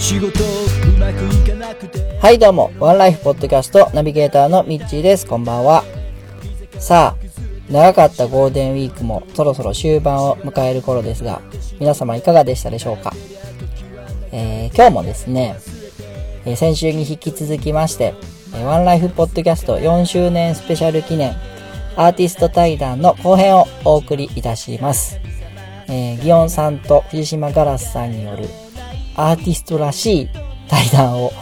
仕事うまくいかなくてはい、どうも、ワンライフポッドキャストナビゲーターのミッチーです。こんばんは。さあ、長かったゴールデンウィークもそろそろ終盤を迎える頃ですが、皆様いかがでしたでしょうか？えー今日もですね、えー先週に引き続きまして、えーワンライフポッドキャスト4周年スペシャル記念アーティスト対談の後編をお送りいたします。えー、ギオンさんと藤島ガラスさんによるアーティストらしい対談を、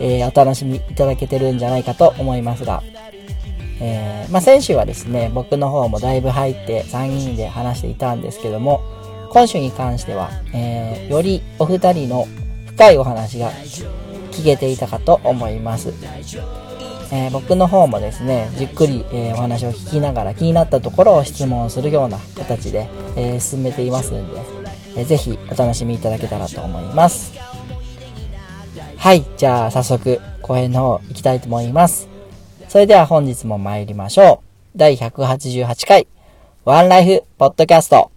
えーお楽しみいただけてるんじゃないかと思いますが、えーまあ、先週はですね、僕の方もだいぶ入って3人で話していたんですけども、今週に関しては、えーよりお二人の深いお話が聞けていたかと思います。えー僕の方もですね、じっくり、えーお話を聞きながら気になったところを質問するような形で、えー進めていますんで、えーぜひお楽しみいただけたらと思います。はい、じゃあ早速後編の方行きたいと思います。それでは本日も参りましょう。第188回、ワンライフポッドキャスト。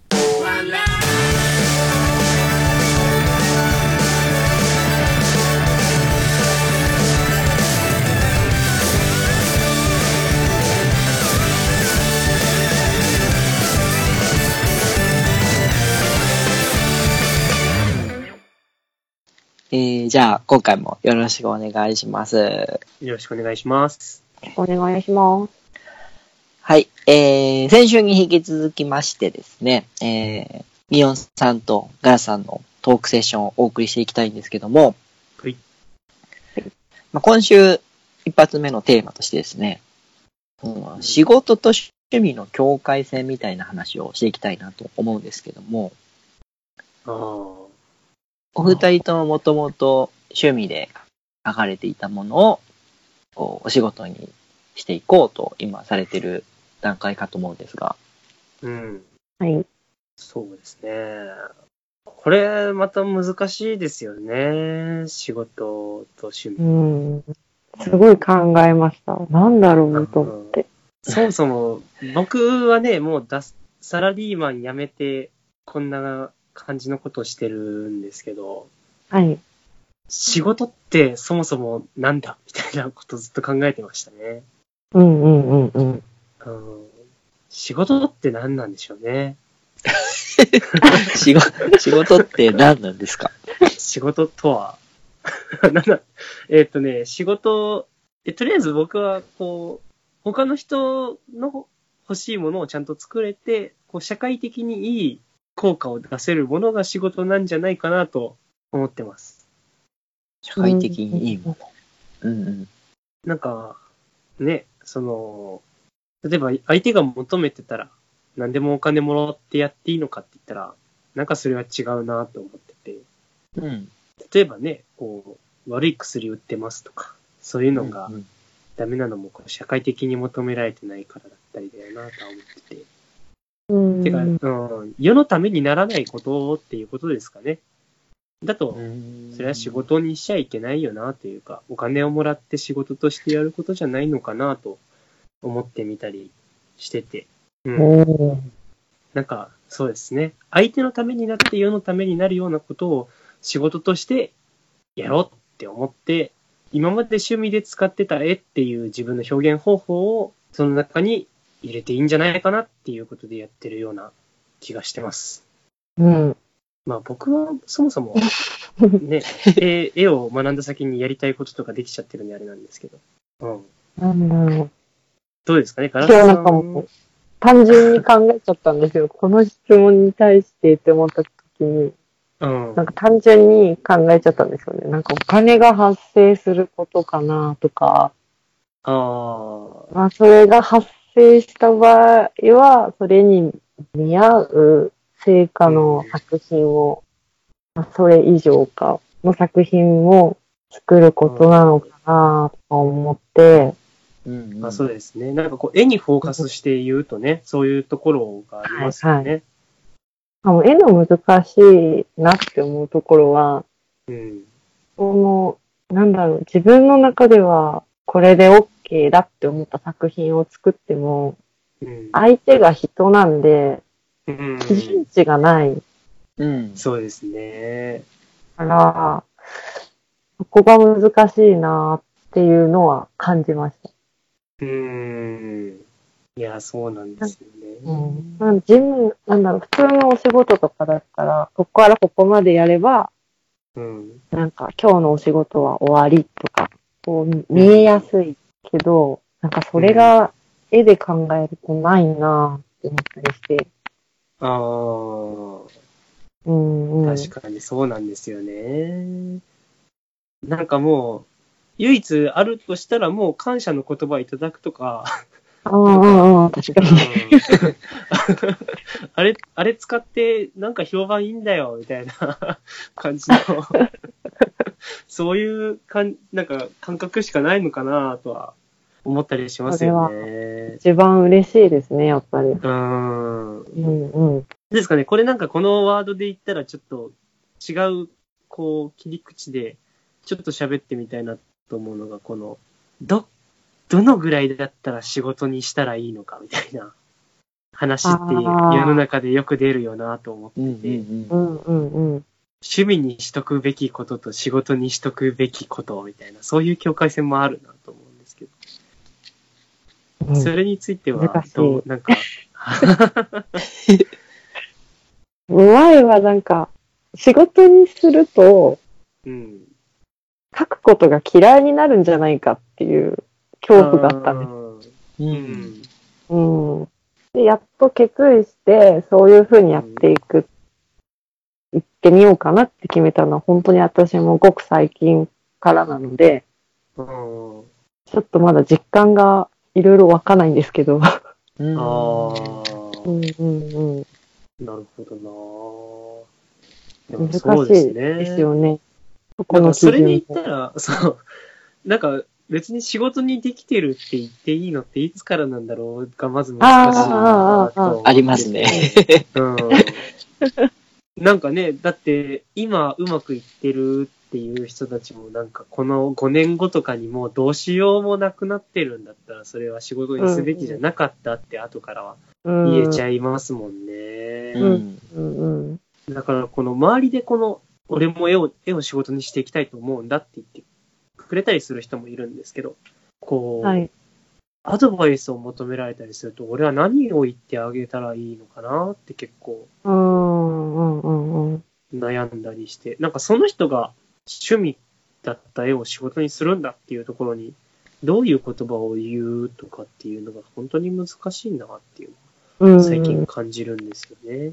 えー、じゃあ今回もよろしくお願いします。よろしくお願いします。お願いします。はい。えー、先週に引き続きましてですね、えー、ミヨンさんとガラさんのトークセッションをお送りしていきたいんですけども、はい。まあ、今週一発目のテーマとしてですね、うん仕事と趣味の境界線みたいな話をしていきたいなと思うんですけども、ああ。お二人とももともと趣味で書かれていたものをこうお仕事にしていこうと今されてる段階かと思うんですが、うん。はい。そうですね。これ、また難しいですよね。仕事と趣う味。ん。すごい考えました。なんだろうと思って。そもそも、僕はね、もうだサラリーマン辞めて、こんな感じのことをしてるんですけど、はい。仕事ってそもそもなんだみたいなことずっと考えてましたね。うんうんうんうん。うん、仕事って何なんでしょうね。仕事、仕事って何なんですか？仕事とは、なんだ、えーっとね、仕事、え、とりあえず僕は、こう、他の人の欲しいものをちゃんと作れて、こう、社会的にいい効果を出せるものが仕事なんじゃないかなと思ってます。社会的にいいもの。うんうん。なんか、ね、その、例えば相手が求めてたら、何でもお金もらってやっていいのかって言ったら、なんかそれは違うなと思ってて、うん。例えばね、こう、悪い薬売ってますとか、そういうのがダメなのもこう社会的に求められてないからだったりだよなとは思ってて。うん。てか、うん、世のためにならないことっていうことですかね。だと、それは仕事にしちゃいけないよなというか、お金をもらって仕事としてやることじゃないのかなと思ってみたりしてて。うん。なんか、そうですね。相手のためになって世のためになるようなことを仕事としてやろうって思って、今まで趣味で使ってた絵っていう自分の表現方法をその中に入れていいんじゃないかなっていうことでやってるような気がしてます。うん。まあ僕はそもそも ね、絵絵を学んだ先にやりたいこととかできちゃってるんであれなんですけど。うん。なんだろう。どうですかね、ガラスさなんかもう、単純に考えちゃったんですよ。この質問に対してって思った時に、うん。なんか単純に考えちゃったんですよね。なんかお金が発生することかなとか、ああ。まあそれが発生した場合は、それに見合う成果の作品をまあそれ以上かの作品を作ることなのかなと思って、うんまあそうですね。なんかこう、絵にフォーカスして言うとね、そういうところがありますよね。あの絵の難しいなって思うところは、うん。その、なんだろう、自分の中ではこれで OK だって思った作品を作っても、うん。相手が人なんで、うん基準値がないうん。そうですね。から、そこが難しいなっていうのは感じました。うん。いや、そうなんですよね。うん。なんジム、なんだろう、普通のお仕事とかだったら、ここからここまでやれば、うん。なんか今日のお仕事は終わりとか、こう見えやすいけど、なんかそれが絵で考えるとないなって思ったりして、ああ、うん、うん。確かにそうなんですよね。なんかもう、唯一あるとしたらもう感謝の言葉いただくとか、うんうんうん、確かに。あれ、あれ使ってなんか評判いいんだよ、みたいな 感じの、そういうかん、なんか感覚しかないのかなとは思ったりしますよね。一番嬉しいですね、やっぱり。うーん。うんうん。ですかね、これなんかこのワードで言ったらちょっと違う、こう、切り口で、ちょっと喋ってみたいなと思うのが、この、ど、どのぐらいだったら仕事にしたらいいのかみたいな話って世の中でよく出るよなと思ってうんて、うんうんうんうん。趣味にしとくべきことと仕事にしとくべきことみたいな、そういう境界線もあるなと思うんですけど、うんそれについてはどう、なんか、前はなんか、仕事にすると、うん。書くことが嫌いになるんじゃないかっていう恐怖があったんです。う。うんん。うん。で、やっと決意して、そういう風にやっていく、行ってみようかなって決めたのは、本当に私もごく最近からなので、うんちょっとまだ実感がいろいろわかないんですけど。うん。ああ、うんうんうん。なるほどな難しいですよね。そこのそれで準言ったら、そう、なんか別に仕事にできてるって言っていいのっていつからなんだろうがまず難しいなとありますね。うん。なんかね、だって今うまくいってるっていう人たちもなんかこの5年後とかにもうどうしようもなくなってるんだったらそれは仕事にすべきじゃなかったって後からはうん言えちゃいますもんね。うん。うんうん。だからこの周りでこの、俺も絵を、絵を仕事にしていきたいと思うんだって言ってくれたりする人もいるんですけど、こう、はい。アドバイスを求められたりすると、俺は何を言ってあげたらいいのかなって結構。悩んだりして、なんかその人が趣味だった絵を仕事にするんだっていうところに、どういう言葉を言うとかっていうのが本当に難しいなっていうのを最近感じるんですよね。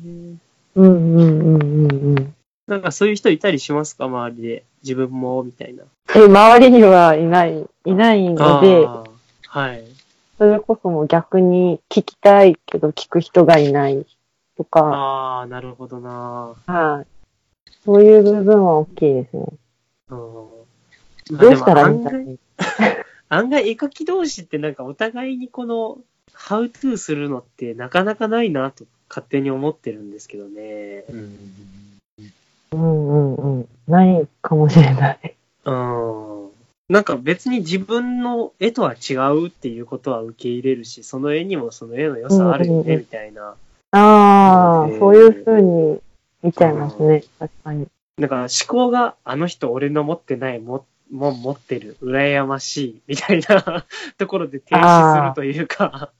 うんうんうんうんうん。なんかそういう人いたりしますか？周りで。自分も、みたいな。え、周りにはいない、いないので、はい。それこそもう逆に聞きたいけど聞く人がいないとか、ああ、なるほどな。はい。そういう部分は大きいですね。うんどうしたらいいんだでも案外 案外絵描き同士ってなんかお互いにこの、ハウトゥーするのってなかなかないなと勝手に思ってるんですけどね。うんうんうん。ないかもしれない。うん。なんか別に自分の絵とは違うっていうことは受け入れるし、その絵にもその絵の良さあるよね、うんうんうんみたいな。ああ、えーそういう風に見ちゃいますね。確かに。なんか思考があの人俺の持ってないももん持ってる、羨ましい、みたいなところで停止するというか。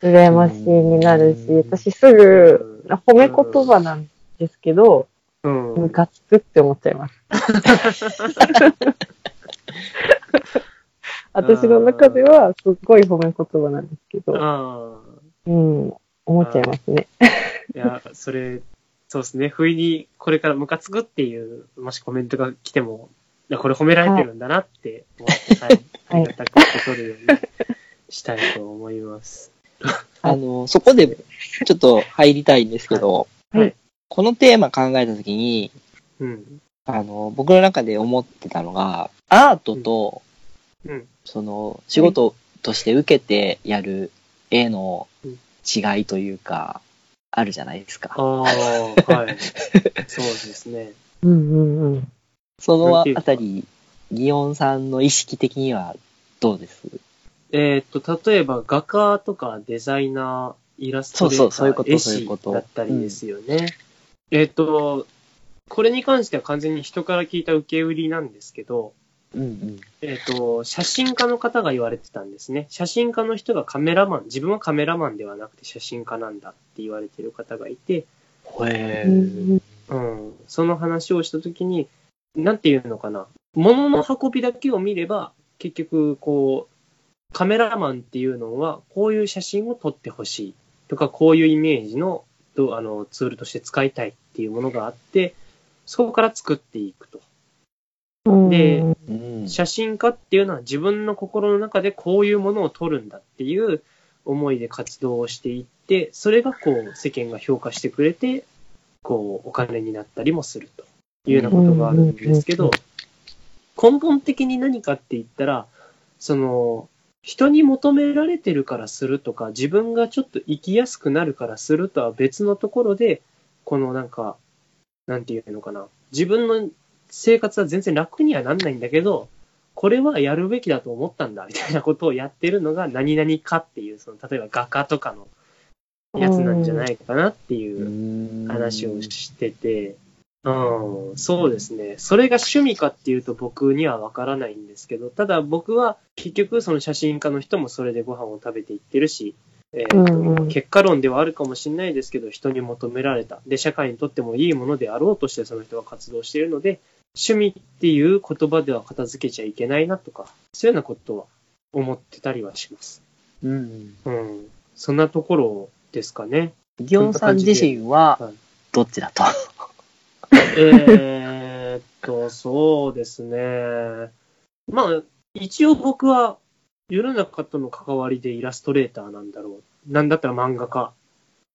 羨ましいになるし、うん私すぐ褒め言葉なんですけど、うん。ムカつくって思っちゃいます。私の中ではすっごい褒め言葉なんですけど、あうん、思っちゃいますね。あ。いや、それ、そうですね。不意にこれからムカつくっていう、もしコメントが来ても、これ褒められてるんだなって思って、はい。あはい。りがたく取るようにしたい。と思い。ます。あの、そこでちょっと入りたい。んですけど、このテーマ考えたときに、うん。あの、僕の中で思ってたのが、アートと、うん。その、仕事として受けてやる絵のうん違いというか、あるじゃないですか。ああ、はい。そうですね。うんうんうん。そのあたり、ギオンさんの意識的にはどうです？えーっと、例えば画家とかデザイナー、イラストレーター、そうそうそういうこと絵師そういうことだったりですよね。えーっと、これに関しては完全に人から聞いた受け売りなんですけど、うんうん。えーっと、写真家の方が言われてたんですね。写真家の人がカメラマン、自分はカメラマンではなくて写真家なんだって言われてる方がいて、へうんうん、その話をしたときに、なんていうのかな、物の運びだけを見れば、結局、こう、カメラマンっていうのは、こういう写真を撮ってほしいとか、こういうイメージのどあのツールとして使いたいっていうものがあって、そこから作っていくと。うん。でうん。写真家っていうのは自分の心の中でこういうものを撮るんだっていう思いで活動をしていって、それがこう世間が評価してくれて、こうお金になったりもするというようなことがあるんですけど、根本的に何かって言ったら、その、人に求められてるからするとか、自分がちょっと生きやすくなるからするとは別のところで、このなんか、なんていうのかな。自分の生活は全然楽にはなんないんだけど、これはやるべきだと思ったんだ、みたいなことをやってるのが何々かっていう、その、例えば画家とかのやつなんじゃないかなっていう話をしてて、うん、そうですね。それが趣味かっていうと僕にはわからないんですけど、ただ僕は結局その写真家の人もそれでご飯を食べていってるし、えーとうんうん結果論ではあるかもしれないですけど、人に求められた。で、社会にとってもいいものであろうとしてその人が活動しているので、趣味っていう言葉では片付けちゃいけないなとか、そういうようなことは思ってたりはします。うん。うん。そんなところですかね。ギオンさん自身ははい、どっちだと？えーっと、そうですね。まあ、一応僕は世の中との関わりでイラストレーターなんだろう。なんだったら漫画家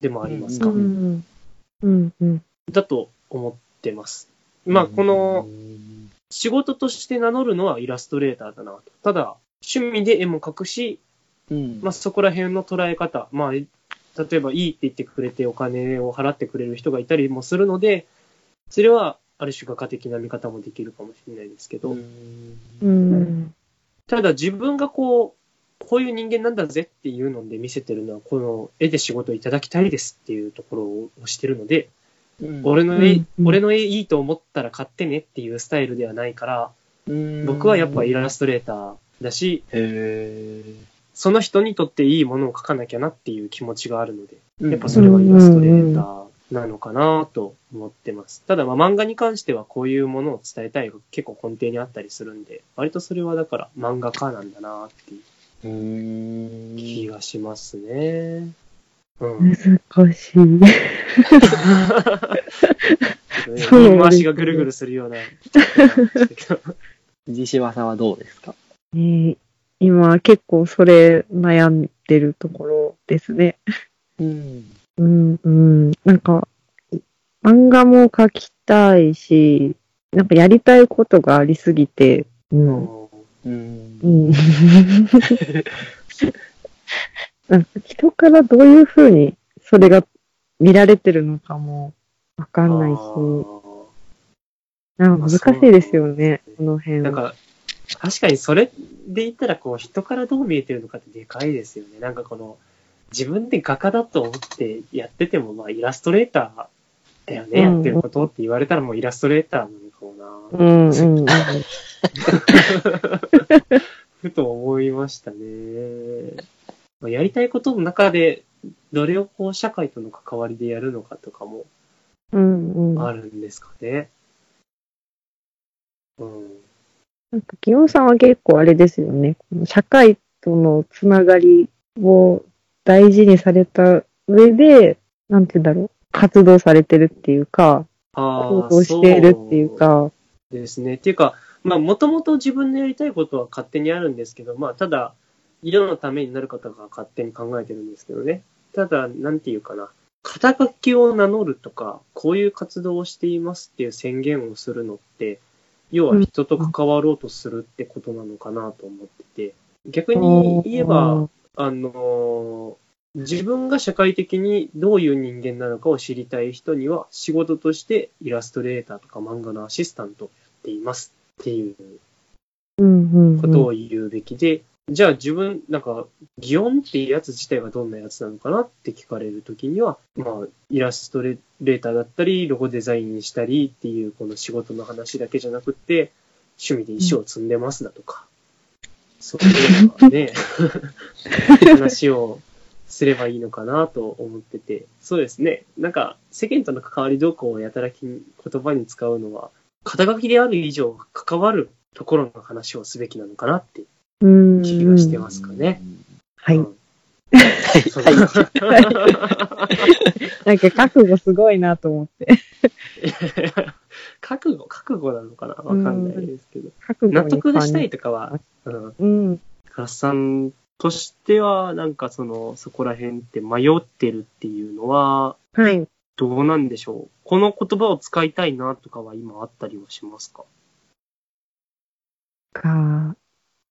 でもありますか。うんうん。うんうん。だと思ってます。まあ、この仕事として名乗るのはイラストレーターだなと。ただ、趣味で絵も描くし、うん、まあ、そこら辺の捉え方、まあ、例えばいいって言ってくれてお金を払ってくれる人がいたりもするので、それはある種画家的な見方もできるかもしれないですけど、うん。ただ自分がこう、こういう人間なんだぜっていうので見せてるのは、この絵で仕事をいただきたいですっていうところを押してるので、うん。俺の絵、うん。うん俺の絵いいと思ったら買ってねっていうスタイルではないから、僕はやっぱイラストレーターだし、へその人にとっていいものを描かなきゃなっていう気持ちがあるので、ーやっぱそれはイラストレーターなのかなと思ってます。ただまあ漫画に関してはこういうものを伝えたいが結構根底にあったりするんで、割とそれはだから漫画家なんだなっていううん気がしますね。うん。難しい。そう回しがぐるぐるするような。藤島さんはどうですかえー今結構それ悩んでるところですね。うん。うん、うん。なんか、漫画も描きたいし、なんかやりたいことがありすぎて、うん。うんう。ん、なんか人からどういうふうにそれが見られてるのかもわかんないし、なんか難しいですよね、この辺は。なんか、確かにそれで言ったら、こう、人からどう見えてるのかってでかいですよね。なんかこの、自分で画家だと思ってやってても、まあ、イラストレーターだよね、うんやってることって言われたらもうイラストレーターなのかもな。うんうんうん。ふと思いましたね。まあ、やりたいことの中で、どれをこう、社会との関わりでやるのかとかもうんうん。あるんですかね。うん。なんか、ギオンさんは結構あれですよね。社会とのつながりを大事にされた上で、なんて言うんだろう。活動されてるっていうか、あ行動しているっていうか、ですね。っていうか、まあ、もともと自分のやりたいことは勝手にあるんですけど、まあ、ただ、世のためになる方が勝手に考えてるんですけどね。ただ、なんていうかな。肩書きを名乗るとか、こういう活動をしていますっていう宣言をするのって、要は人と関わろうとするってことなのかなと思ってて、逆に言えば、あの自分が社会的にどういう人間なのかを知りたい人には、仕事としてイラストレーターとか漫画のアシスタントをやっていますっていうことを言うべきで、じゃあ自分、なんか、擬音っていうやつ自体はどんなやつなのかなって聞かれるときには、まあ、イラストレーターだったり、ロゴデザインしたりっていう、この仕事の話だけじゃなくて、趣味で石を積んでますだとか、そういうのはね、話をすればいいのかなと思ってて、そうですね。なんか、世間との関わり動向をやたらき言葉に使うのは、肩書きである以上、関わるところの話をすべきなのかなってうん気がしてますかね。はい。うんそう なんか覚悟すごいなと思って。覚悟、覚悟なのかな？わかんないですけど。覚悟納得がしたいと。とかは、うん。うん。ガラスさんとしては、なんかその、そこら辺って迷ってるっていうのは、はい。どうなんでしょう？この言葉を使いたいなとかは今あったりはしますか？か。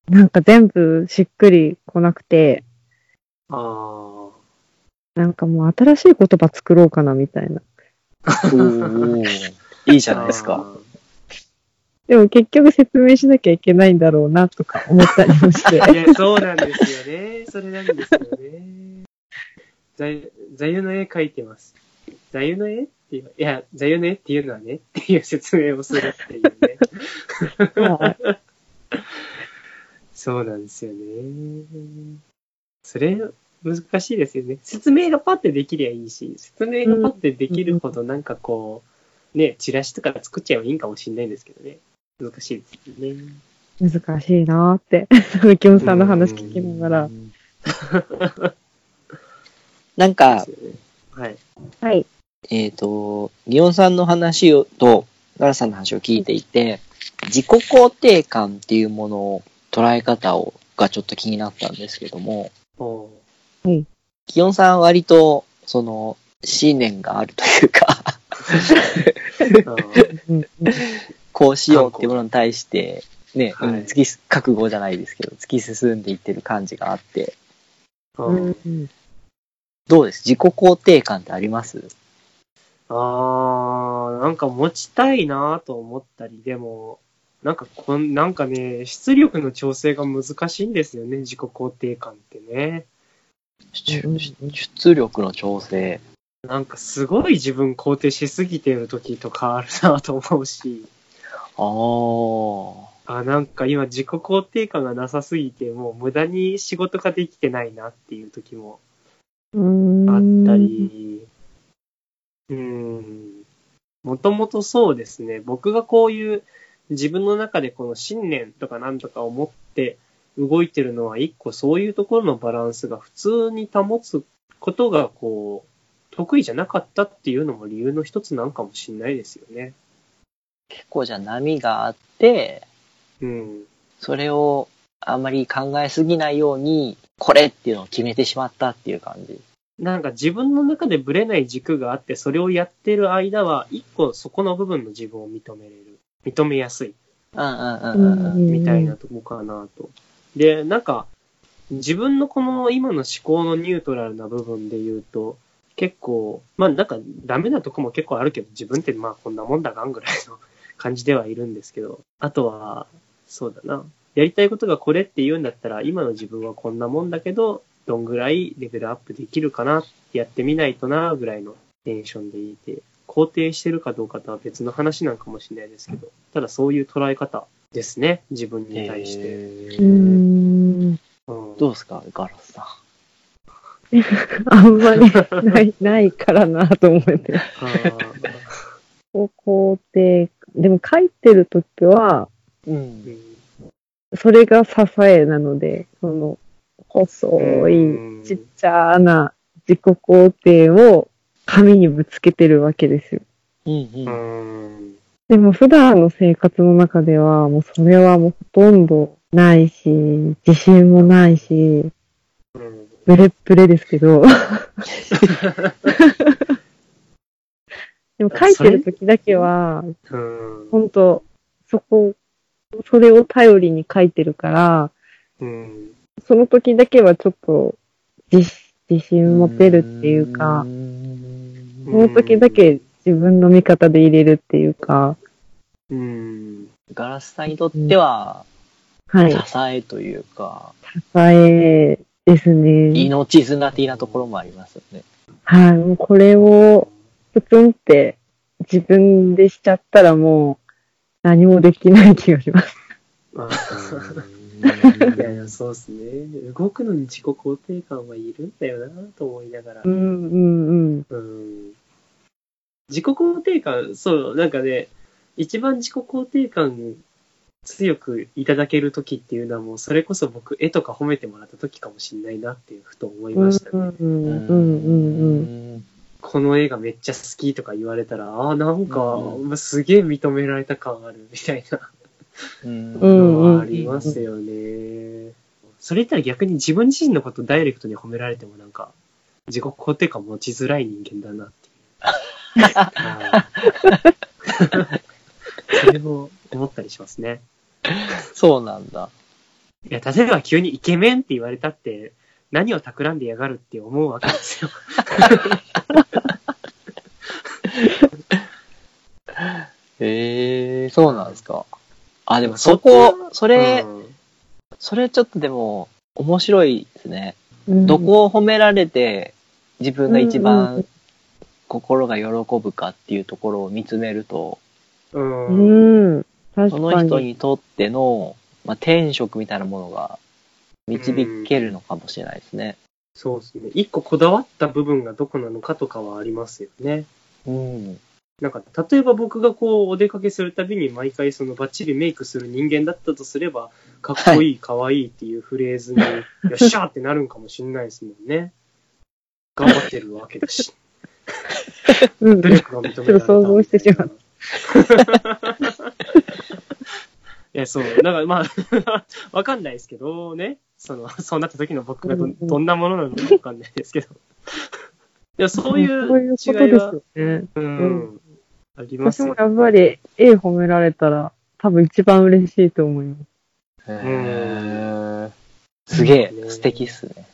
なんか全部しっくり来なくて、あなんかもう新しい言葉作ろうかなみたいな。おーいいあ。じゃないですか。でも結局説明しなきゃいけないんだろうなとか思ったりもして。いや、そうなんですよね。それなんですよね。座右座右の絵描いてます。座右の絵っていう、いや、座右の絵っていうのはね、っていう説明をするっていうね。はい そうなんですよね。それ、難しいですよね。説明がパッてできりゃいいし、説明がパッてできるほどなんかこう、ね、チラシとか作っちゃえばいいんかもしれないんですけどね。難しいですよね。難しいなーって。キョンさんの話聞きながら。なんかはい。はい。えっ、と、ギオンさんの話をと、ガラさんの話を聞いていて、自己肯定感っていうものを捉え方を、がちょっと気になったんですけども、おギオンさんは割と、その、信念があるというか、こうしようっていうものに対して、ね、はいうん。突きす、覚悟じゃないですけど、突き進ん。でいってる感じがあって、うん。どうです自己肯定感ってありますあー、なん。か持ちたいなと思ったり、でも、なんかこん、なんかね、出力の調整が難しいんですよね、自己肯定感ってね。出力の調整。なんかすごい自分肯定しすぎてる時とかあるなと思うし、ああ。あ、なんか今自己肯定感がなさすぎて、もう無駄に仕事ができてないなっていう時もうーんあったり、うーん、もともとそうですね、僕がこういう自分の中でこの信念とかなんとか思って動いてるのは一個そういうところのバランスが普通に保つことがこう、得意じゃなかったっていうのも理由の一つなんかもしれないですよね。結構じゃあ波があって、うん。それをあんまり考えすぎないように、これっていうのを決めてしまったっていう感じ。なんか自分の中でブレない軸があって、それをやってる間は、一個そこの部分の自分を認めれる。認めやすい。みたいなとこかなと。で、なんか、自分のこの今の思考のニュートラルな部分で言うと、結構、まあなんかダメなとこも結構あるけど、自分ってまあこんなもんだがんぐらいの 感じではいるんですけど、あとは、そうだな。やりたいことがこれって言うんだったら、今の自分はこんなもんだけど、どんぐらいレベルアップできるかなってやってみないとな、ぐらいのテンションでいて、肯定してるかどうかとは別の話なんかもしれないですけど、ただそういう捉え方ですね、自分に対して。えうー。うんどうですかガラスさん？あんまりない、ないからなと思って。あー肯定、でも書いてるときは、う。うんんそれが支えなので、その、細い、ちっちゃな自己肯定を紙にぶつけてるわけですよ。うんううん。ん。でも普段の生活の中では、もうそれはもうほとんどないし、自信もないし、うんブレッブレですけど、でも書いてる時だけは、うん。本当そこ、それを頼りに書いてるから、うん。その時だけはちょっと自自信持てるっていうか、その時だけ自分の味方で入れるっていうか、うん。ガラスさんにとっては、はい。支えというか、支えですね。命綱的なところもありますよね。はい。もうこれを、プツンって自分でしちゃったらもう何もできない気がします。あ いやいや、そうですね。動くのに自己肯定感はいるんだよなと思いながらう。んうんうん。うん。自己肯定感、そう、なんかね、一番自己肯定感強くいただける時っていうのはもう、それこそ僕、絵とか褒めてもらった時かもしれないなっていうふと思いましたね。この映画めっちゃ好きとか言われたら、ああ、なんかう、すげえ認められた感あるみたいなのはありますよね。それ言ったら逆に自分自身のことダイレクトに褒められてもなんか、自己肯定感持ちづらい人間だなってそれを思ったりしますね。そうなんだ。いや、例えば急にイケメンって言われたって、何を企んでやがるって思うわけですよ。へえ、そうなんですか。あ、でもそこ、それ、うんそれちょっとでも、面白いですね。うん。どこを褒められて、自分が一番ん心が喜ぶかっていうところを見つめると、うん。うん。確その。人にとっての、まあ、天職みたいなものが導けるのかもしれないですね。そうですね。一個こだわった部分がどこなのかとかはありますよね。うん。なんか、例えば僕がこう、お出かけするたびに毎回そのバッチリメイクする人間だったとすれば、かっこいい、かわいいっていうフレーズに、よっしゃーってなるんかもしれないですもんね。頑張ってるわけだし。うん努力が認められた。ちょっと想像してしまう。いや、そう。だからまあ、わかんないですけどね。その、そうなった時の僕がどうんうんどんなものなのかわかんないですけど。いや、そういうそういうこと違いはですよ、ね。うん、ありますよ私も。やっぱり絵褒められたら多分一番嬉しいと思います。へーすげえ、素敵っすね。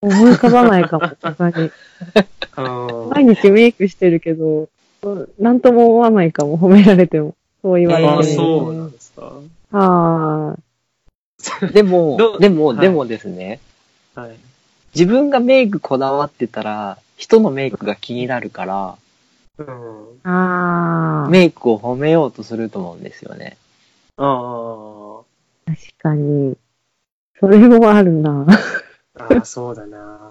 思い浮かばないかも、他に。うん毎日メイクしてるけど、なんとも思わないかも、褒められても。そう言われても。ああ、そうなんですか。あでもでも、はいでもですね、はい。自分がメイクこだわってたら、人のメイクが気になるから、うん。あ。ああ。メイクを褒めようとすると思うんですよね。あ確かに。それもあるな。あ、ああ、そうだな。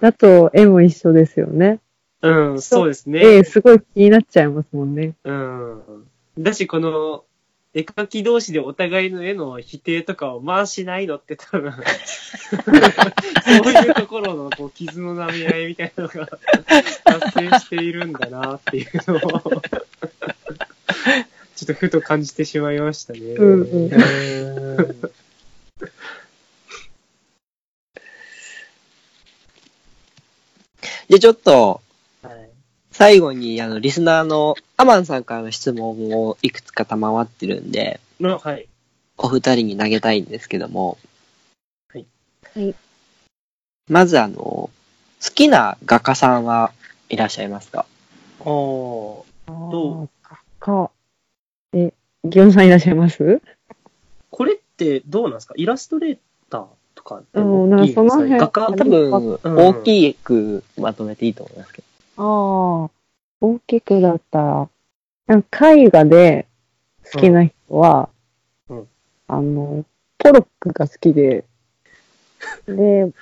だと絵も一緒ですよね。うん、そうですね。絵すごい気になっちゃいますもんね。うん。だし、この、絵描き同士でお互いの絵の否定とかをまあしないのって多分、そういうところのこう傷の舐め合いみたいなのが発生しているんだなっていうのを、ちょっとふと感じてしまいましたね。うんうんで、ちょっと、はい。最後に、あの、リスナーのアマンさんからの質問をいくつか賜ってるんで、の、はい。お二人に投げたいんですけども。はい。はい。まず、あの、好きな画家さんはいらっしゃいますか？おどう？か。え、ギョンさんいらっしゃいます？これってどうなんですか？イラストレーターとかでうんもいいんその辺画家多分、うん大きくまとめていいと思いますけど。ああ、大きくだったら、なんか絵画で好きな人は、うんうんあの、ポロックが好きで、で、はい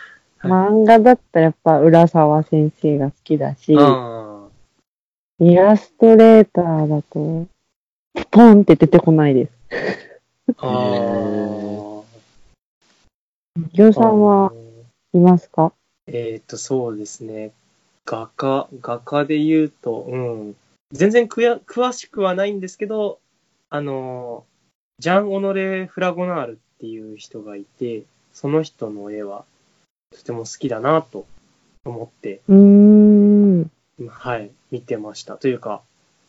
漫画だったらやっぱ浦沢先生が好きだし、あイラストレーターだと、ポンって出てこないです。あ。ああ。ギョンさんはいますか？えっ、と、そうですね。画家、画家で言うと、うん。全然くや詳しくはないんですけど、あの、ジャン・オノレ・フラゴナールっていう人がいて、その人の絵はとても好きだなと思ってうーん。はい、見てました。というか、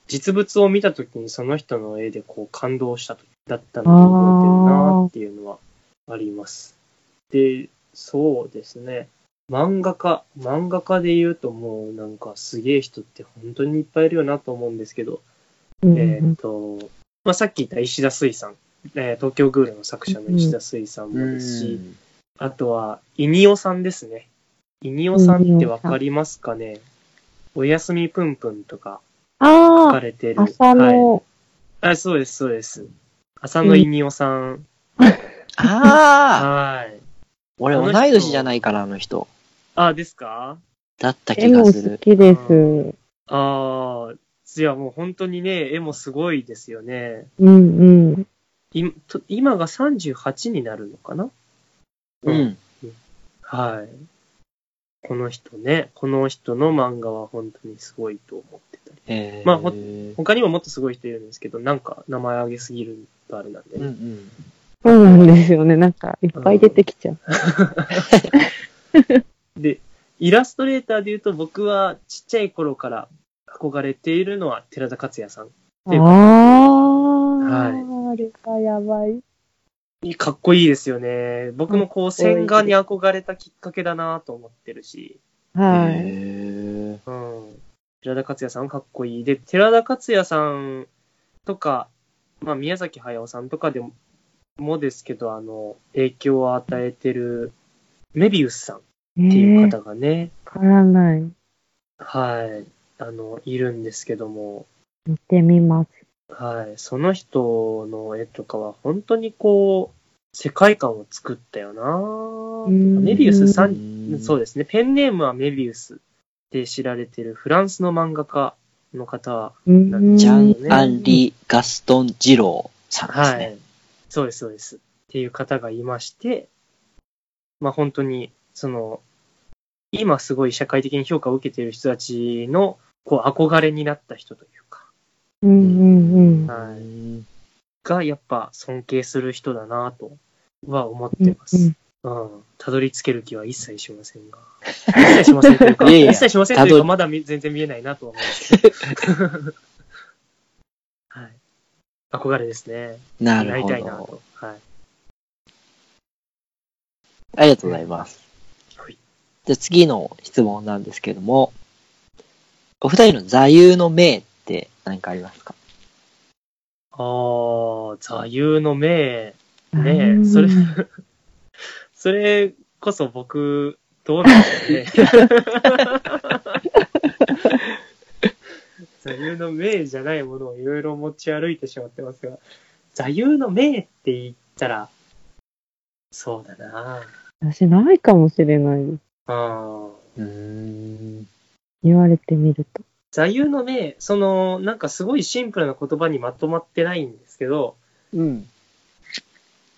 実物を見たときにその人の絵でこう感動した時だったのを覚えてるなっていうのはあります。で、そうですね。漫画家、漫画家で言うともうなんかすげえ人って本当にいっぱいいるよなと思うんですけど、うんえーっと、まあ、さっき言った石田水さん、えー東京グールの作者の石田水さんもですし、あとは、イニオさんですね。イニオさんってわかりますかね？おやすみぷんぷんとか書かあれてる。あ、朝はい。の、あ、そうです、そうです。浅野イニオさん。ああはい。俺同い年じゃないから、あの人。あ、ですか？だった絵も好気がする。きです。ああ、いやもう本当にね、絵もすごいですよね。うんうん。いと今が38になるのかな？うん。はい。この人ね、この人の漫画は本当にすごいと思ってたり。えー、まあほ他にももっとすごい人いるんですけど、なんか名前挙げすぎるとあれなんで、うんうん。そうなんですよね。なんか、いっぱい出てきちゃう。で、イラストレーターで言うと僕はちっちゃい頃から憧れているのは寺田克也さん。ああ、はいあれがやばい。かっこいいですよね。僕のこう線画に憧れたきっかけだなと思ってるし、はい。へうん。寺田克也さんかっこいい。で、寺田克也さんとか、まあ宮崎駿さんとかでももですけど、あの、影響を与えてるメビウスさん。えっていうー、わ方がね、からない。はい、あの、いるんですけども、見てみます。はい、その人の絵とかは本当にこう、世界観を作ったよなん。メビウスさうんん、そうですね、ペンネームはメビウスで知られてるフランスの漫画家の方、うん。ジャン・ねアンリ・ガストン・ジローさんですね。はい、そうです、そうです。っていう方がいまして、まあ本当に、その、今すごい社会的に評価を受けている人たちの、こう、憧れになった人というか、うんうんうん。はいうんがやっぱ尊敬する人だなとは思ってます。うん。たどり着ける気は一切しませんが。一 切しませんというか、いやいや一切しませんというか、まだ見全然見えないなとは思うんですけど。はい。憧れですね。なるほなりたいなど。と。はい。ありがとうございます。はいじゃあ次の質問なんですけども、お二人の座右の銘って何かありますか？ああ、座右の銘。うんねえ、それ、それこそ僕、どうなんですかね。座右の銘じゃないものをいろいろ持ち歩いてしまってますが、座右の銘って言ったら、そうだな私ないかもしれないです。あーうーん。言われてみると。座右の銘、その、なんかすごいシンプルな言葉にまとまってないんですけど、うん。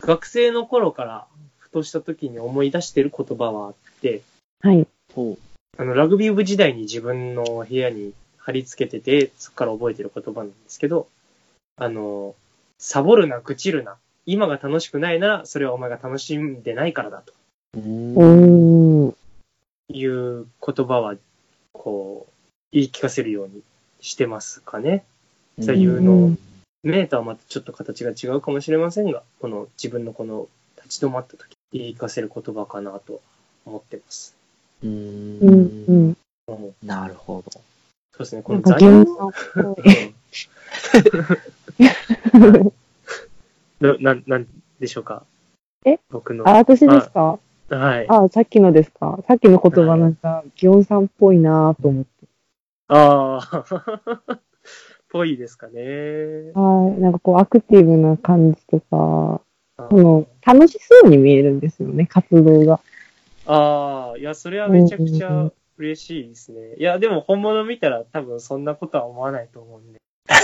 学生の頃からふとした時に思い出してる言葉はあって、はい。ほあの、ラグビー部時代に自分の部屋に貼り付けてて、そこから覚えてる言葉なんですけど、あの、サボるな、愚痴るな。今が楽しくないなら、それはお前が楽しんでないからだと。いう言葉は、こう、言い聞かせるようにしてますかね。座右うのん銘とはまたちょっと形が違うかもしれませんが、この自分のこの立ち止まった時、言い聞かせる言葉かなと思ってます。うん。うんなるほど。そうですね、この座右ギョンさんっぽい。な、な、なんでしょうか？え？僕の。あ、私ですか？はい。あ、さっきのですか？さっきの言葉なんか、ギョンさんっぽいなぁと思って。ああ。ぽいですかね。はい。なんかこう、アクティブな感じとか、あその、楽しそうに見えるんですよね、活動が。あー、いや、それはめちゃくちゃ嬉しいですね。いや、でも本物見たら多分そんなことは思わないと思うんで。はい。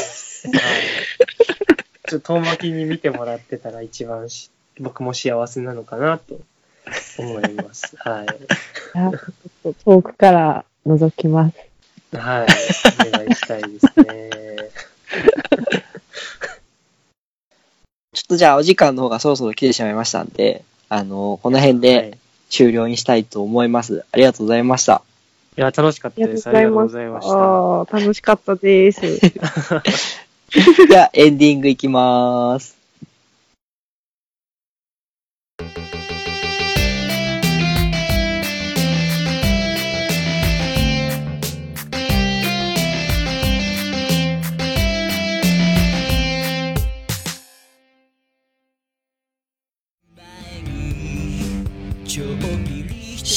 ちょっと遠巻きに見てもらってたら一番し僕も幸せなのかなと思います。はい。あちょっと遠くから覗きます。はい。お願いしたいですね。ちょっとじゃあお時間の方がそろそろ来てしまいましたんで、あの、この辺はでい終了にしたいと思います。ありがとうございました。いや、楽しかったです。ありがとうごございます。ざいました。ああ、楽しかったです。じゃあ、エンディングいきまーす。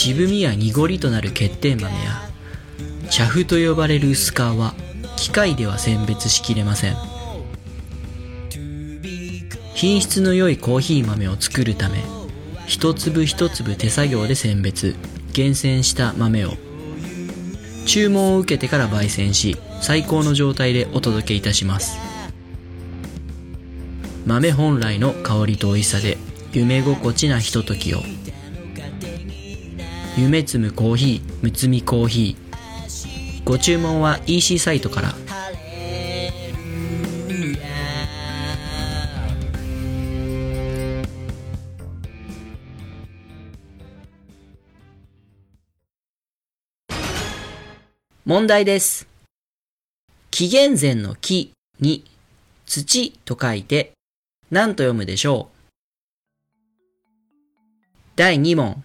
渋みや濁りとなる欠点豆や茶粉と呼ばれる薄皮は機械では選別しきれません。品質の良いコーヒー豆を作るため一粒一粒手作業で選別厳選した豆を。注文を受けてから焙煎し最高の状態でお届けいたします。豆本来の香りと美味しさで夢心地なひとときを。夢摘むコーヒーむつみコーヒー。ご注文は EC サイトから。問題です。紀元前の木に土と書いて何と読むでしょう。第2問。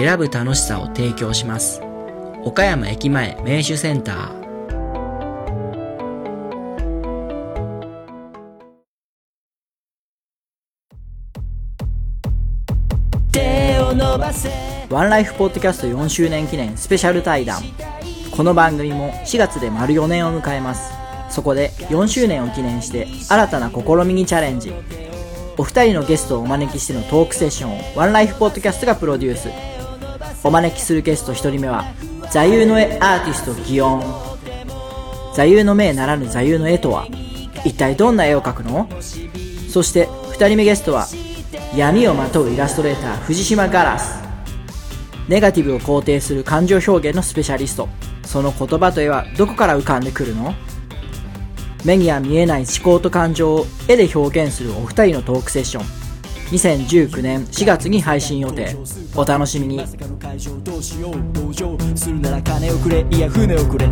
選ぶ楽しさを提供します。岡山駅前名酒センター。ワンライフポッドキャスト4周年記念スペシャル対談。この番組も4月で丸4年を迎えます。そこで4周年を記念して新たな試みにチャレンジ。お二人のゲストをお招きしてのトークセッションをワンライフポッドキャストがプロデュース。お招きするゲスト1人目は座右の絵アーティスト祇園。座右の銘ならぬ座右の絵とは一体どんな絵を描くの？そして2人目ゲストは闇をまとうイラストレーター藤島ガラス。ネガティブを肯定する感情表現のスペシャリスト。その言葉と絵はどこから浮かんでくるの？目には見えない思考と感情を絵で表現するお二人のトークセッション。2019年4月に配信予定。お楽しみに。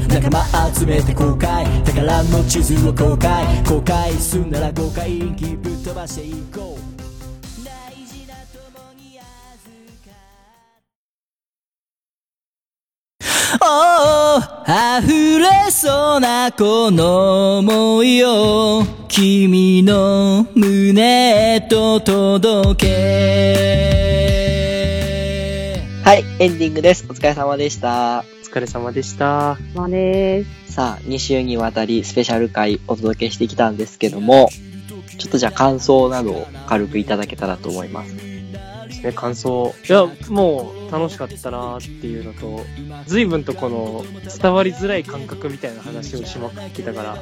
仲間集めて公開宝の地図を公開公開するなら公開気ぶっ飛ばしていこう溢れそうなこの想いを君の胸へと届けはい、エンディングです。お疲れ様でした。お疲れ様でした。まあです。さあ、2週にわたりスペシャル回お届けしてきたんですけども、ちょっとじゃあ感想などを軽くいただけたらと思います。ですね、感想。いや、もう楽しかったなっていうのと、随分とこの伝わりづらい感覚みたいな話をしまくってたから、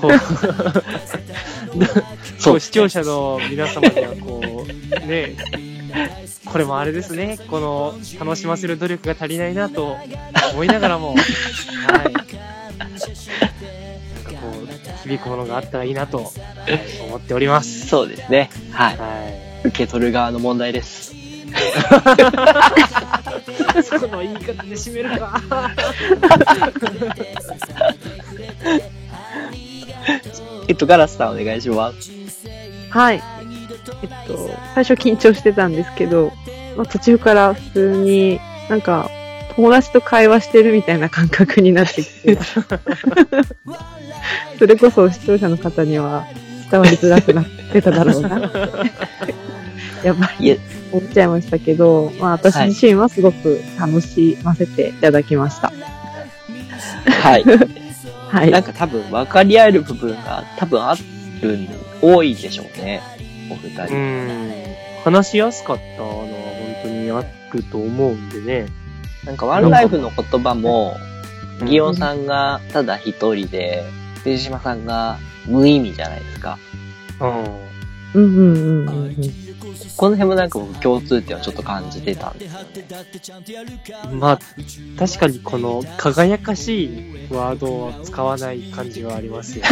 こう そうこう視聴者の皆様にはこう、ね、これもあれですね、この楽しませる努力が足りないなと思いながらも、はい。なんかこう、響くものがあったらいいなと思っております。そうですね。はい。はい。受け取る側の問題です。その言い方で締めるか。えっと、ガラスさんお願いします。はい。えっと、最初緊張してたんですけど、まあ、途中から普通になんか友達と会話してるみたいな感覚になってきて、それこそ視聴者の方には伝わりづらくなってただろうな。やっぱい思っちゃいましたけど、まあ私自身はすごく楽しませていただきました。はい。はいな。んか多分分かり合える部分が多分あるん、多いでしょうね。お二う人。ん。話しやすかったのは本当にあると思うんでね。なんかワンライフの言葉も、ギオンさんがただ一人で、藤島さんが無意味じゃないですか。うんうんうんうん。この辺もなんか僕共通点はちょっと感じてたんですよね。まあ、確かにこの輝かしいワードを使わない感じはありますよね。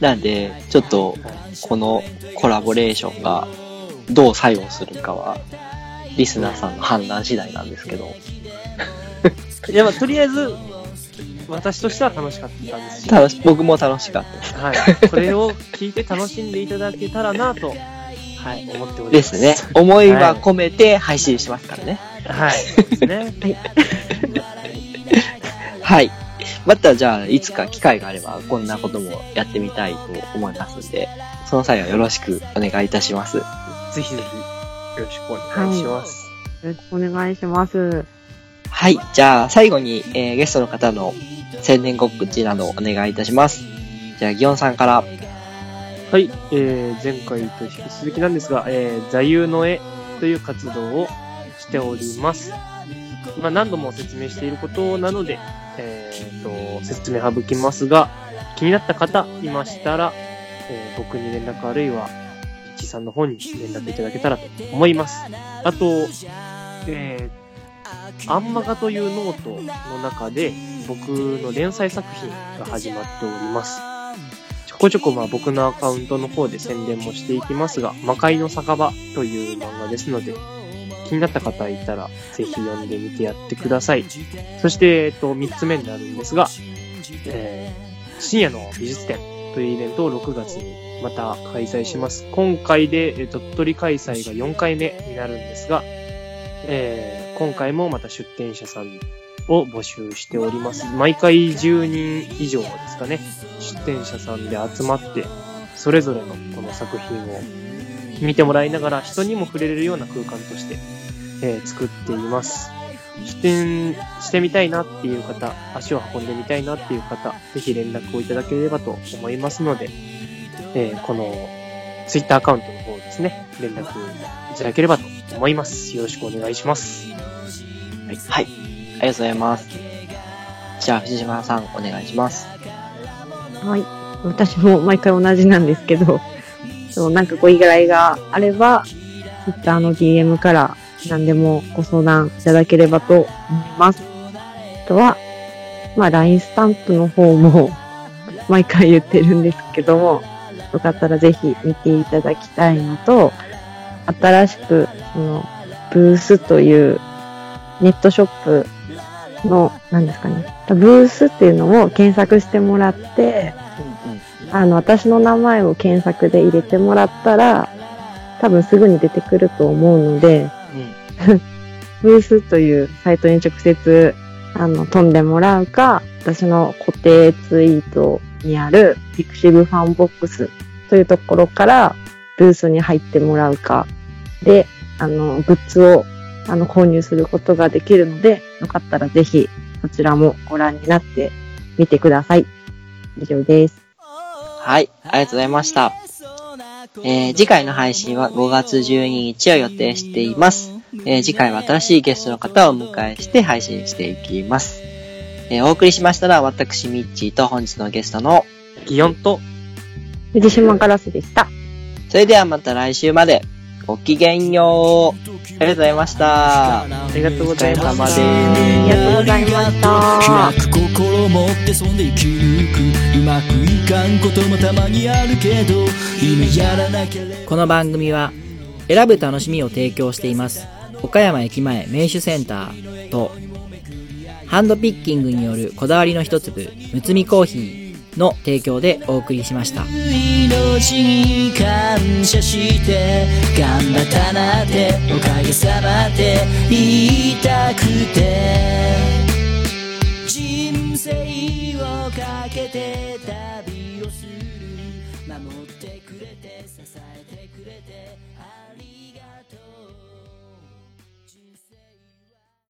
なんで、ちょっと、このコラボレーションがどう作用するかは、リスナーさんの判断次第なんですけど。いや、まあ、とりあえず、私としては楽しかったんですし、楽し僕も楽しかったです。はい。これを聞いて楽しんでいただけたらなと、はい、思っておりでます。すね。思いは込めて配信しますからね。はい。そ うですね。はい。またじゃあ、いつか機会があれば、こんなこともやってみたいと思いますんで、その際はよろしくお願いいたします。ぜひぜひ、よろしくお願いします。よろしくお願いします。はい。じゃあ、最後に、えーゲストの方の宣伝告知などお願いいたします。じゃあ、ギオンさんから。はい、えー、前回と引き続きなんですが、えー、座右の絵という活動をしております。まあ、何度も説明していることなので、えー、と、説明省きますが、気になった方いましたら、えー僕に連絡あるいは、一さんの方に連絡いただけたらと思います。あと、えー、アンマガというノートの中で、僕の連載作品が始まっております。ちょこちょこまあ僕のアカウントの方で宣伝もしていきますが、魔界の酒場という漫画ですので、気になった方いたらぜひ読んでみてやってください。そして、えっと、三つ目になるんですが、えー深夜の美術展というイベントを6月にまた開催します。今回で鳥取開催が4回目になるんですが、えー今回もまた出展者さんを募集しております。毎回10人以上ですかね、出展者さんで集まって、それぞれのこの作品を見てもらいながら人にも触れれるような空間として、えー作っています。出展してみたいなっていう方、足を運んでみたいなっていう方、ぜひ連絡をいただければと思いますので、えーこのツイッターアカウントの方ですね、連絡いただければと思います。よろしくお願いします。はい。はい。ありがとうございます。じゃあ、藤島さん、お願いします。はい。私も毎回同じなんですけど、そう、なんかご依頼があれば、Twitter の DM から何でもご相談いただければと思います。あとは、まあ LINE スタンプの方も 毎回言ってるんですけども、よかったらぜひ見ていただきたいのと、新しく、その、ブースというネットショップの、何ですかね、ブースっていうのを検索してもらって、あの、私の名前を検索で入れてもらったら、多分すぐに出てくると思うので、うん。ブースというサイトに直接、あの、飛んでもらうか、私の固定ツイートにある pixivFANBOX というところから、ブースに入ってもらうか、で、あの、グッズを、あの、購入することができるので、よかったらぜひ、そちらもご覧になってみてください。以上です。はい。ありがとうございました。えー次回の配信は5月12日を予定しています。えー次回は新しいゲストの方をお迎えして配信していきます。えーお送りしましたのは私、ミッチーと本日のゲストの、ギヨンと、藤島ガラスでした。それではまた来週まで、ごきげんよう。ありがとうございました。ありがとうございます。お疲れ様ですありがとうございました。開く心持ってそんで生き抜くうまくいかんこともたまにあるけど今やらなければこの番組は選ぶ楽しみを提供しています岡山駅前名手センターとハンドピッキングによるこだわりの一粒むつみコーヒーの提供でお送りしました。命に感謝して頑張ったなっておかげさまで言いたくて。人生をかけて。